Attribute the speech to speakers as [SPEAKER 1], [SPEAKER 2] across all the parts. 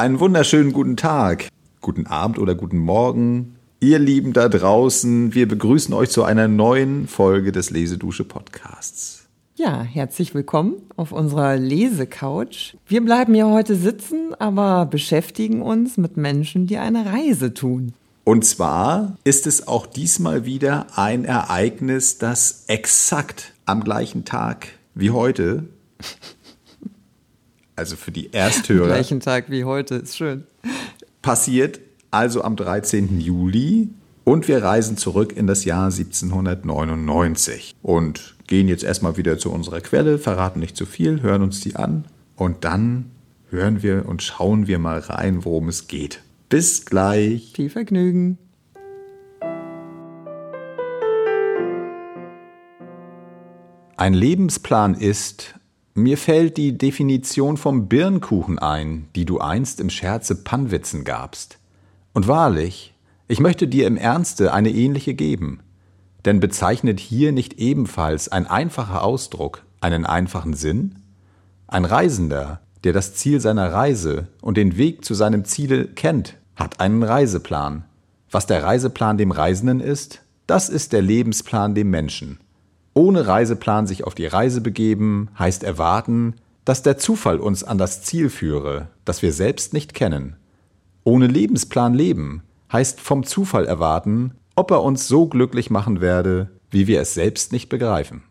[SPEAKER 1] Einen wunderschönen guten Tag, guten Abend oder guten Morgen. Ihr Lieben da draußen, wir begrüßen euch zu einer neuen Folge des Lesedusche Podcasts.
[SPEAKER 2] Ja, herzlich willkommen auf unserer Lesecouch. Wir bleiben hier heute sitzen, aber beschäftigen uns mit Menschen, die eine Reise tun.
[SPEAKER 1] Und zwar ist es auch diesmal wieder ein Ereignis, das exakt am gleichen Tag wie heute, also für die Ersthörer.
[SPEAKER 2] Am gleichen Tag wie heute, ist schön.
[SPEAKER 1] Passiert also am 13. Juli und wir reisen zurück in das Jahr 1799 und gehen jetzt erstmal wieder zu unserer Quelle, verraten nicht zu viel, hören uns die an und dann hören wir und schauen wir mal rein, worum es geht. Bis gleich.
[SPEAKER 2] Viel Vergnügen.
[SPEAKER 1] Ein Lebensplan ist, mir fällt die Definition vom Birnkuchen ein, die du einst im Scherze Pannwitzen gabst. Und wahrlich, ich möchte dir im Ernste eine ähnliche geben. Denn bezeichnet hier nicht ebenfalls ein einfacher Ausdruck einen einfachen Sinn? Ein Reisender, der das Ziel seiner Reise und den Weg zu seinem Ziele kennt, hat einen Reiseplan. Was der Reiseplan dem Reisenden ist, das ist der Lebensplan dem Menschen. Ohne Reiseplan sich auf die Reise begeben, heißt erwarten, dass der Zufall uns an das Ziel führe, das wir selbst nicht kennen. Ohne Lebensplan leben heißt vom Zufall erwarten, ob er uns so glücklich machen werde, wie wir es selbst nicht begreifen.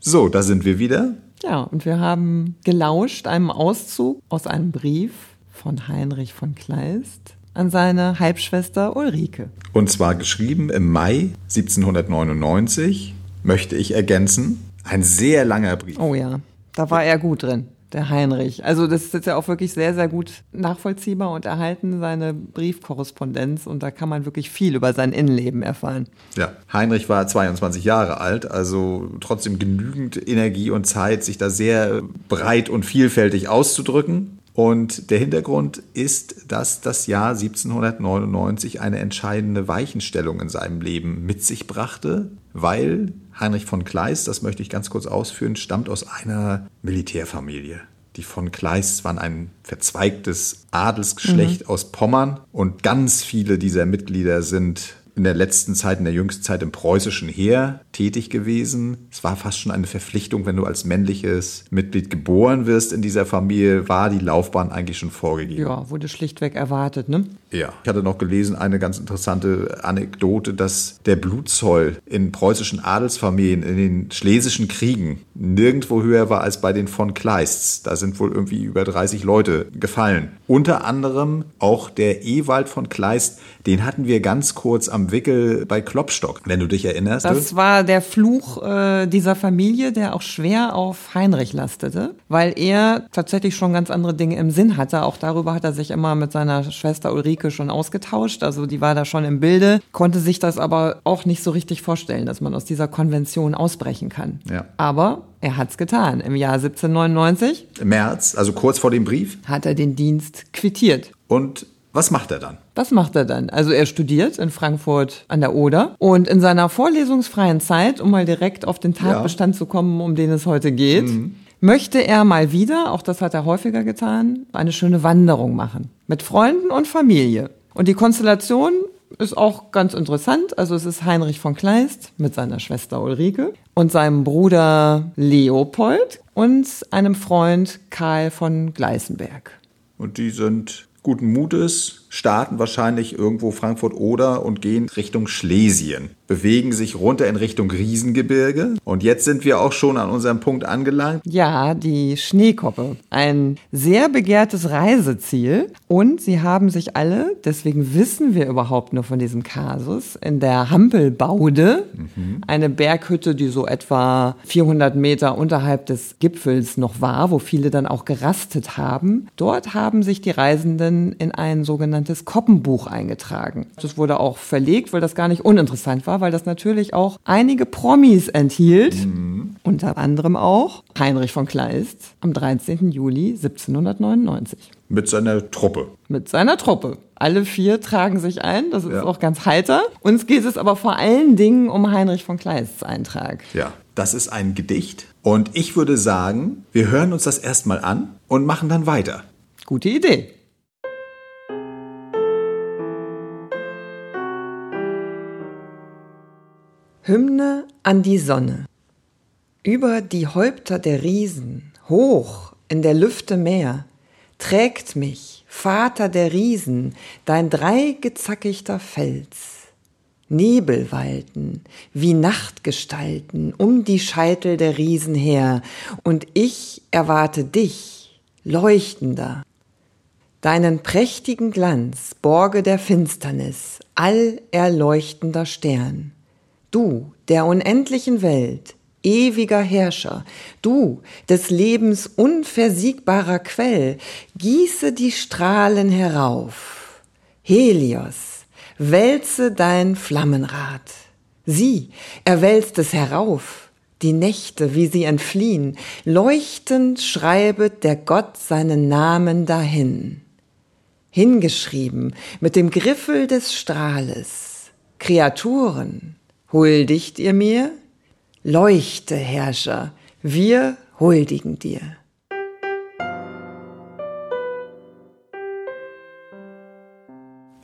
[SPEAKER 1] So, da sind wir wieder.
[SPEAKER 2] Ja, und wir haben gelauscht einem Auszug aus einem Brief von Heinrich von Kleist an seine Halbschwester Ulrike.
[SPEAKER 1] Und zwar geschrieben im Mai 1799, möchte ich ergänzen. Ein sehr langer Brief.
[SPEAKER 2] Oh ja, da war er gut drin der Heinrich. Also das ist jetzt ja auch wirklich sehr, sehr gut nachvollziehbar und erhalten, seine Briefkorrespondenz. Und da kann man wirklich viel über sein Innenleben erfahren.
[SPEAKER 1] Ja, Heinrich war 22 Jahre alt, also trotzdem genügend Energie und Zeit, sich da sehr breit und vielfältig auszudrücken. Und der Hintergrund ist, dass das Jahr 1799 eine entscheidende Weichenstellung in seinem Leben mit sich brachte, weil Heinrich von Kleist, das möchte ich ganz kurz ausführen, stammt aus einer Militärfamilie. Die von Kleist waren ein verzweigtes Adelsgeschlecht mhm. aus Pommern und ganz viele dieser Mitglieder sind in der letzten Zeit, in der jüngsten Zeit im preußischen Heer tätig gewesen. Es war fast schon eine Verpflichtung, wenn du als männliches Mitglied geboren wirst in dieser Familie, war die Laufbahn eigentlich schon vorgegeben.
[SPEAKER 2] Ja, wurde schlichtweg erwartet, ne?
[SPEAKER 1] Ja. Ich hatte noch gelesen, eine ganz interessante Anekdote, dass der Blutzoll in preußischen Adelsfamilien in den schlesischen Kriegen nirgendwo höher war als bei den von Kleists. Da sind wohl irgendwie über 30 Leute gefallen. Unter anderem auch der Ewald von Kleist, den hatten wir ganz kurz am Wickel bei Klopstock, wenn du dich erinnerst.
[SPEAKER 2] Das war der Fluch äh, dieser Familie, der auch schwer auf Heinrich lastete, weil er tatsächlich schon ganz andere Dinge im Sinn hatte. Auch darüber hat er sich immer mit seiner Schwester Ulrike schon ausgetauscht. Also die war da schon im Bilde, konnte sich das aber auch nicht so richtig vorstellen, dass man aus dieser Konvention ausbrechen kann.
[SPEAKER 1] Ja.
[SPEAKER 2] Aber er hat's getan. Im Jahr 1799.
[SPEAKER 1] Im März, also kurz vor dem Brief.
[SPEAKER 2] Hat er den Dienst quittiert.
[SPEAKER 1] Und was macht er dann?
[SPEAKER 2] Was macht er dann? Also er studiert in Frankfurt an der Oder und in seiner vorlesungsfreien Zeit, um mal direkt auf den Tatbestand ja. zu kommen, um den es heute geht, mhm. möchte er mal wieder, auch das hat er häufiger getan, eine schöne Wanderung machen. Mit Freunden und Familie. Und die Konstellation ist auch ganz interessant. Also es ist Heinrich von Kleist mit seiner Schwester Ulrike und seinem Bruder Leopold und einem Freund Karl von Gleisenberg.
[SPEAKER 1] Und die sind guten Mutes, starten wahrscheinlich irgendwo Frankfurt oder und gehen Richtung Schlesien bewegen sich runter in Richtung Riesengebirge. Und jetzt sind wir auch schon an unserem Punkt angelangt.
[SPEAKER 2] Ja, die Schneekoppe. Ein sehr begehrtes Reiseziel. Und sie haben sich alle, deswegen wissen wir überhaupt nur von diesem Kasus, in der Hampelbaude, mhm. eine Berghütte, die so etwa 400 Meter unterhalb des Gipfels noch war, wo viele dann auch gerastet haben. Dort haben sich die Reisenden in ein sogenanntes Koppenbuch eingetragen. Das wurde auch verlegt, weil das gar nicht uninteressant war weil das natürlich auch einige Promis enthielt. Mhm. Unter anderem auch Heinrich von Kleist am 13. Juli 1799.
[SPEAKER 1] Mit seiner Truppe.
[SPEAKER 2] Mit seiner Truppe. Alle vier tragen sich ein, das ist ja. auch ganz heiter. Uns geht es aber vor allen Dingen um Heinrich von Kleists Eintrag.
[SPEAKER 1] Ja, das ist ein Gedicht. Und ich würde sagen, wir hören uns das erstmal an und machen dann weiter.
[SPEAKER 2] Gute Idee. Hymne an die Sonne. Über die Häupter der Riesen, hoch in der Lüfte Meer, trägt mich, Vater der Riesen, dein dreigezackichter Fels. Nebel walten, wie Nachtgestalten, um die Scheitel der Riesen her, und ich erwarte dich, leuchtender. Deinen prächtigen Glanz borge der Finsternis, all erleuchtender Stern. Du der unendlichen Welt, ewiger Herrscher, du des Lebens unversiegbarer Quell, gieße die Strahlen herauf. Helios, wälze dein Flammenrad. Sieh, er wälzt es herauf, die Nächte, wie sie entfliehen, leuchtend schreibet der Gott seinen Namen dahin. Hingeschrieben mit dem Griffel des Strahles, Kreaturen, Huldigt ihr mir? Leuchte, Herrscher, wir huldigen dir.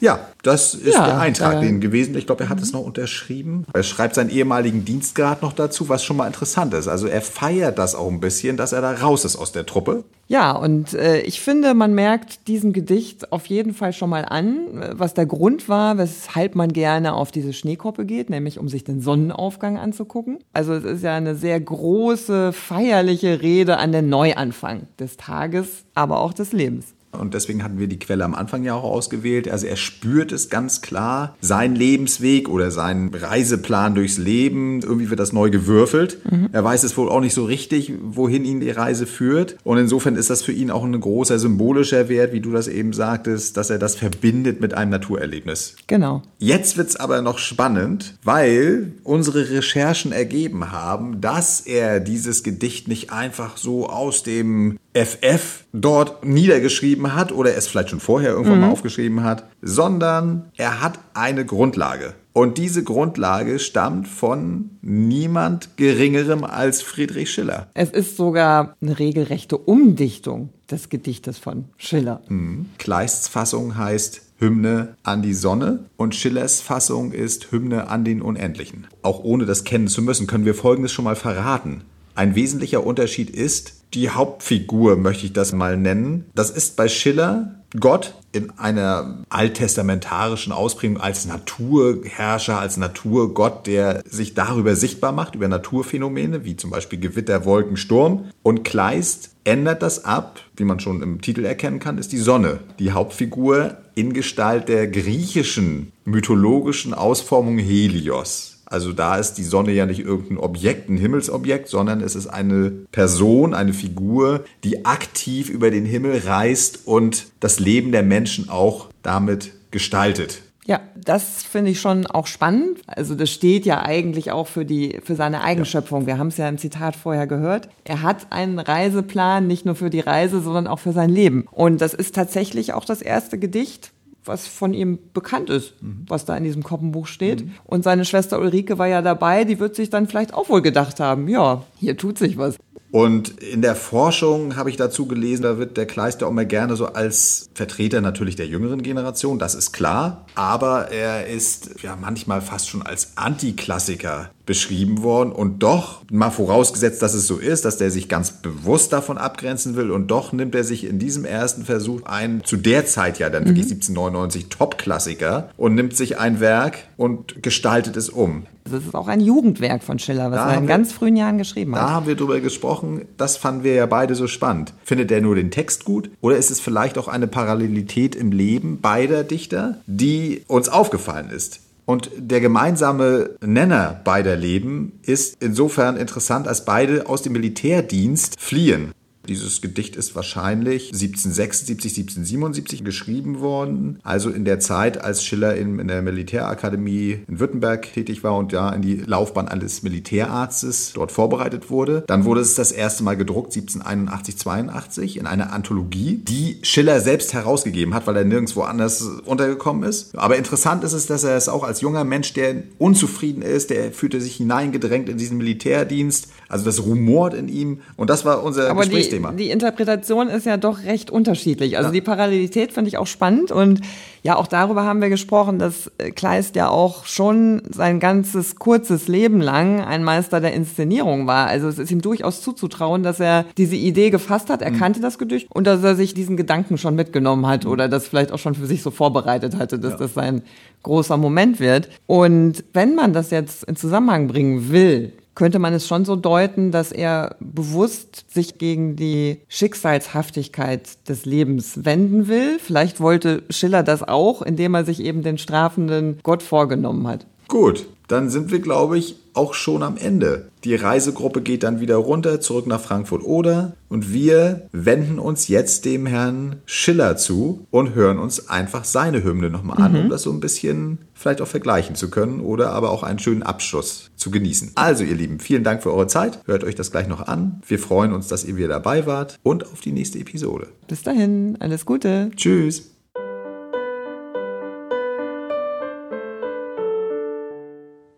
[SPEAKER 1] Ja, das ist ja, der Eintrag äh, den gewesen. Ich glaube, er hat es noch unterschrieben. Er schreibt seinen ehemaligen Dienstgrad noch dazu, was schon mal interessant ist. Also er feiert das auch ein bisschen, dass er da raus ist aus der Truppe.
[SPEAKER 2] Ja, und äh, ich finde, man merkt diesem Gedicht auf jeden Fall schon mal an, was der Grund war, weshalb man gerne auf diese Schneekoppe geht, nämlich um sich den Sonnenaufgang anzugucken. Also es ist ja eine sehr große, feierliche Rede an den Neuanfang des Tages, aber auch des Lebens.
[SPEAKER 1] Und deswegen hatten wir die Quelle am Anfang ja auch ausgewählt. Also er spürt es ganz klar, sein Lebensweg oder sein Reiseplan durchs Leben. Irgendwie wird das neu gewürfelt. Mhm. Er weiß es wohl auch nicht so richtig, wohin ihn die Reise führt. Und insofern ist das für ihn auch ein großer symbolischer Wert, wie du das eben sagtest, dass er das verbindet mit einem Naturerlebnis.
[SPEAKER 2] Genau.
[SPEAKER 1] Jetzt wird es aber noch spannend, weil unsere Recherchen ergeben haben, dass er dieses Gedicht nicht einfach so aus dem FF dort niedergeschrieben hat oder es vielleicht schon vorher irgendwann mhm. mal aufgeschrieben hat, sondern er hat eine Grundlage. Und diese Grundlage stammt von niemand Geringerem als Friedrich Schiller.
[SPEAKER 2] Es ist sogar eine regelrechte Umdichtung des Gedichtes von Schiller.
[SPEAKER 1] Mhm. Kleists Fassung heißt Hymne an die Sonne und Schillers Fassung ist Hymne an den Unendlichen. Auch ohne das kennen zu müssen, können wir Folgendes schon mal verraten. Ein wesentlicher Unterschied ist, die Hauptfigur möchte ich das mal nennen. Das ist bei Schiller Gott in einer alttestamentarischen Ausprägung als Naturherrscher, als Naturgott, der sich darüber sichtbar macht, über Naturphänomene, wie zum Beispiel Gewitter, Wolken, Sturm. Und Kleist ändert das ab, wie man schon im Titel erkennen kann, ist die Sonne. Die Hauptfigur in Gestalt der griechischen mythologischen Ausformung Helios. Also da ist die Sonne ja nicht irgendein Objekt, ein Himmelsobjekt, sondern es ist eine Person, eine Figur, die aktiv über den Himmel reist und das Leben der Menschen auch damit gestaltet.
[SPEAKER 2] Ja, das finde ich schon auch spannend. Also das steht ja eigentlich auch für die für seine Eigenschöpfung. Wir haben es ja im Zitat vorher gehört. Er hat einen Reiseplan nicht nur für die Reise, sondern auch für sein Leben. Und das ist tatsächlich auch das erste Gedicht, was von ihm bekannt ist, mhm. was da in diesem Koppenbuch steht. Mhm. Und seine Schwester Ulrike war ja dabei, die wird sich dann vielleicht auch wohl gedacht haben, ja, hier tut sich was.
[SPEAKER 1] Und in der Forschung habe ich dazu gelesen, da wird der Kleister auch mal gerne so als Vertreter natürlich der jüngeren Generation, das ist klar, aber er ist ja manchmal fast schon als Antiklassiker beschrieben worden und doch, mal vorausgesetzt, dass es so ist, dass der sich ganz bewusst davon abgrenzen will und doch nimmt er sich in diesem ersten Versuch einen, zu der Zeit ja dann wirklich mhm. 1799 Top-Klassiker und nimmt sich ein Werk und gestaltet es um.
[SPEAKER 2] Das ist auch ein Jugendwerk von Schiller, was da er in ganz frühen Jahren geschrieben hat.
[SPEAKER 1] Da haben wir drüber gesprochen. Das fanden wir ja beide so spannend. Findet er nur den Text gut oder ist es vielleicht auch eine Parallelität im Leben beider Dichter, die uns aufgefallen ist? Und der gemeinsame Nenner beider Leben ist insofern interessant, als beide aus dem Militärdienst fliehen. Dieses Gedicht ist wahrscheinlich 1776, 1777 geschrieben worden. Also in der Zeit, als Schiller in, in, der Militärakademie in Württemberg tätig war und ja in die Laufbahn eines Militärarztes dort vorbereitet wurde. Dann wurde es das erste Mal gedruckt, 1781, 82, in einer Anthologie, die Schiller selbst herausgegeben hat, weil er nirgendwo anders untergekommen ist. Aber interessant ist es, dass er es auch als junger Mensch, der unzufrieden ist, der fühlte sich hineingedrängt in diesen Militärdienst, also das rumort in ihm. Und das war unser
[SPEAKER 2] Aber Gespräch Thema. Die Interpretation ist ja doch recht unterschiedlich. Also ja. die Parallelität finde ich auch spannend und ja, auch darüber haben wir gesprochen, dass äh, Kleist ja auch schon sein ganzes kurzes Leben lang ein Meister der Inszenierung war. Also es ist ihm durchaus zuzutrauen, dass er diese Idee gefasst hat, er mhm. kannte das Gedicht und dass er sich diesen Gedanken schon mitgenommen hat mhm. oder das vielleicht auch schon für sich so vorbereitet hatte, dass ja. das sein großer Moment wird. Und wenn man das jetzt in Zusammenhang bringen will, könnte man es schon so deuten, dass er bewusst sich gegen die Schicksalshaftigkeit des Lebens wenden will. Vielleicht wollte Schiller das auch, indem er sich eben den strafenden Gott vorgenommen hat.
[SPEAKER 1] Gut, dann sind wir, glaube ich, auch schon am Ende. Die Reisegruppe geht dann wieder runter, zurück nach Frankfurt-Oder und wir wenden uns jetzt dem Herrn Schiller zu und hören uns einfach seine Hymne nochmal an, mhm. um das so ein bisschen vielleicht auch vergleichen zu können oder aber auch einen schönen Abschluss zu genießen. Also ihr Lieben, vielen Dank für eure Zeit. Hört euch das gleich noch an. Wir freuen uns, dass ihr wieder dabei wart und auf die nächste Episode.
[SPEAKER 2] Bis dahin, alles Gute.
[SPEAKER 1] Tschüss.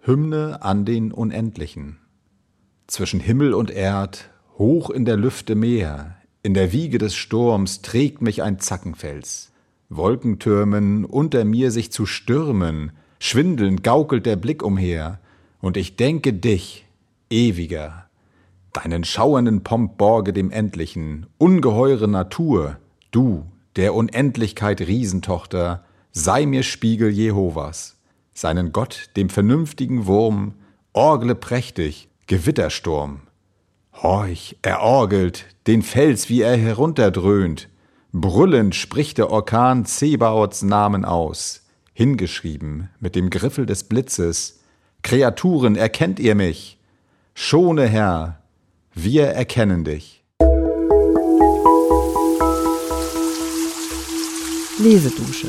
[SPEAKER 1] Hymne an den Unendlichen. Zwischen Himmel und Erd, hoch in der Lüfte Meer, in der Wiege des Sturms trägt mich ein Zackenfels. Wolkentürmen unter mir sich zu stürmen, schwindelnd gaukelt der Blick umher, und ich denke dich, ewiger, deinen schauernden Pomp borge dem Endlichen, ungeheure Natur, du, der Unendlichkeit Riesentochter, sei mir Spiegel Jehovas seinen Gott, dem vernünftigen Wurm, orgle prächtig, Gewittersturm. Horch, er orgelt, den Fels, wie er herunterdröhnt. Brüllend spricht der Orkan Zebaots Namen aus, hingeschrieben mit dem Griffel des Blitzes. Kreaturen, erkennt ihr mich? Schone, Herr, wir erkennen dich.
[SPEAKER 2] Lesedusche